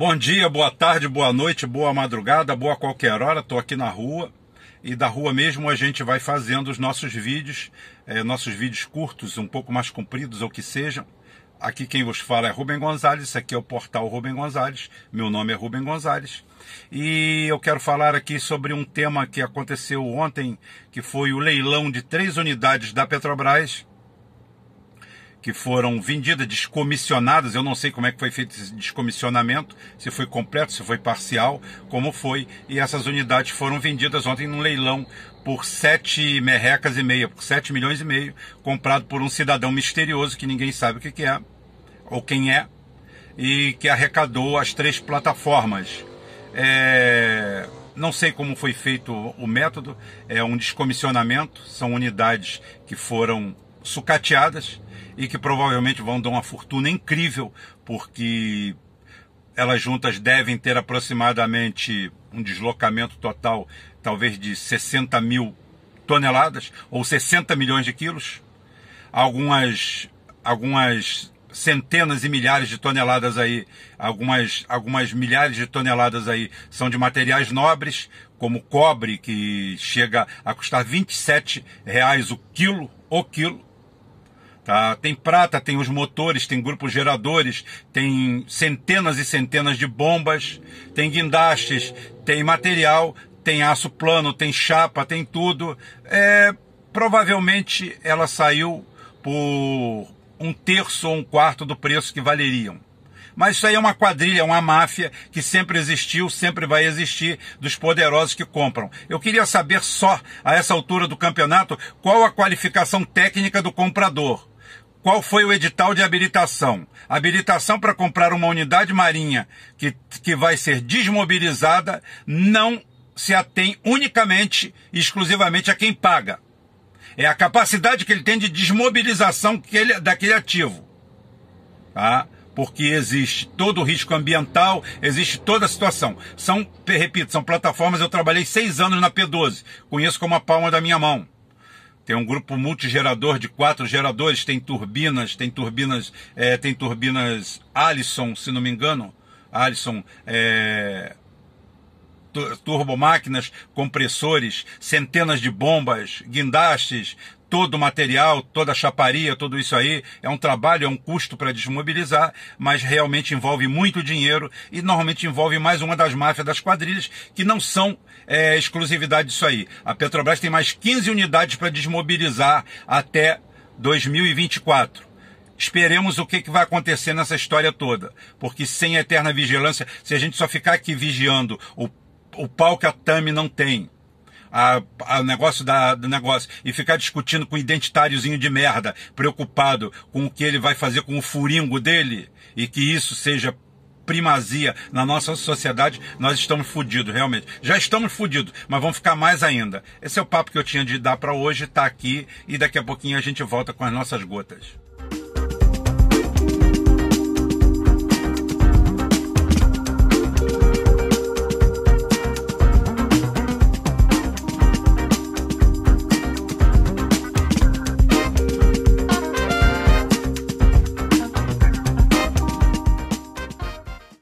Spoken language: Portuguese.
Bom dia, boa tarde, boa noite, boa madrugada, boa qualquer hora. Estou aqui na rua e da rua mesmo a gente vai fazendo os nossos vídeos, é, nossos vídeos curtos, um pouco mais compridos ou que sejam. Aqui quem vos fala é Rubem Gonzalez, aqui é o portal Rubem Gonzalez, meu nome é Rubem Gonzalez. E eu quero falar aqui sobre um tema que aconteceu ontem, que foi o leilão de três unidades da Petrobras que foram vendidas, descomissionadas. Eu não sei como é que foi feito esse descomissionamento, se foi completo, se foi parcial, como foi. E essas unidades foram vendidas ontem num leilão por sete merrecas e meia, por sete milhões e meio, comprado por um cidadão misterioso que ninguém sabe o que é, ou quem é, e que arrecadou as três plataformas. É... Não sei como foi feito o método, é um descomissionamento, são unidades que foram sucateadas e que provavelmente vão dar uma fortuna incrível, porque elas juntas devem ter aproximadamente um deslocamento total, talvez de 60 mil toneladas ou 60 milhões de quilos. Algumas, algumas centenas e milhares de toneladas aí, algumas, algumas milhares de toneladas aí são de materiais nobres, como cobre, que chega a custar 27 reais o quilo, o quilo. Tá? Tem prata, tem os motores, tem grupos geradores, tem centenas e centenas de bombas, tem guindastes, tem material, tem aço plano, tem chapa, tem tudo. É, provavelmente ela saiu por um terço ou um quarto do preço que valeriam. Mas isso aí é uma quadrilha, uma máfia que sempre existiu, sempre vai existir, dos poderosos que compram. Eu queria saber só, a essa altura do campeonato, qual a qualificação técnica do comprador. Qual foi o edital de habilitação? Habilitação para comprar uma unidade marinha que, que vai ser desmobilizada não se atém unicamente e exclusivamente a quem paga. É a capacidade que ele tem de desmobilização que ele, daquele ativo. Tá? Porque existe todo o risco ambiental, existe toda a situação. São, repito, são plataformas, eu trabalhei seis anos na P12, conheço como a palma da minha mão. Tem um grupo multigerador de quatro geradores, tem turbinas, tem turbinas, é, tem turbinas Allison, se não me engano, Allison, é, turbomáquinas, compressores, centenas de bombas, guindastes, todo o material, toda a chaparia, tudo isso aí, é um trabalho, é um custo para desmobilizar, mas realmente envolve muito dinheiro e normalmente envolve mais uma das máfias das quadrilhas, que não são é, exclusividade disso aí. A Petrobras tem mais 15 unidades para desmobilizar até 2024. Esperemos o que, que vai acontecer nessa história toda, porque sem eterna vigilância, se a gente só ficar aqui vigiando o, o pau que a TAMI não tem, a, a negócio da, do negócio e ficar discutindo com o identitáriozinho de merda, preocupado com o que ele vai fazer com o furingo dele e que isso seja primazia na nossa sociedade, nós estamos fodidos, realmente. Já estamos fodidos, mas vamos ficar mais ainda. Esse é o papo que eu tinha de dar para hoje, tá aqui e daqui a pouquinho a gente volta com as nossas gotas.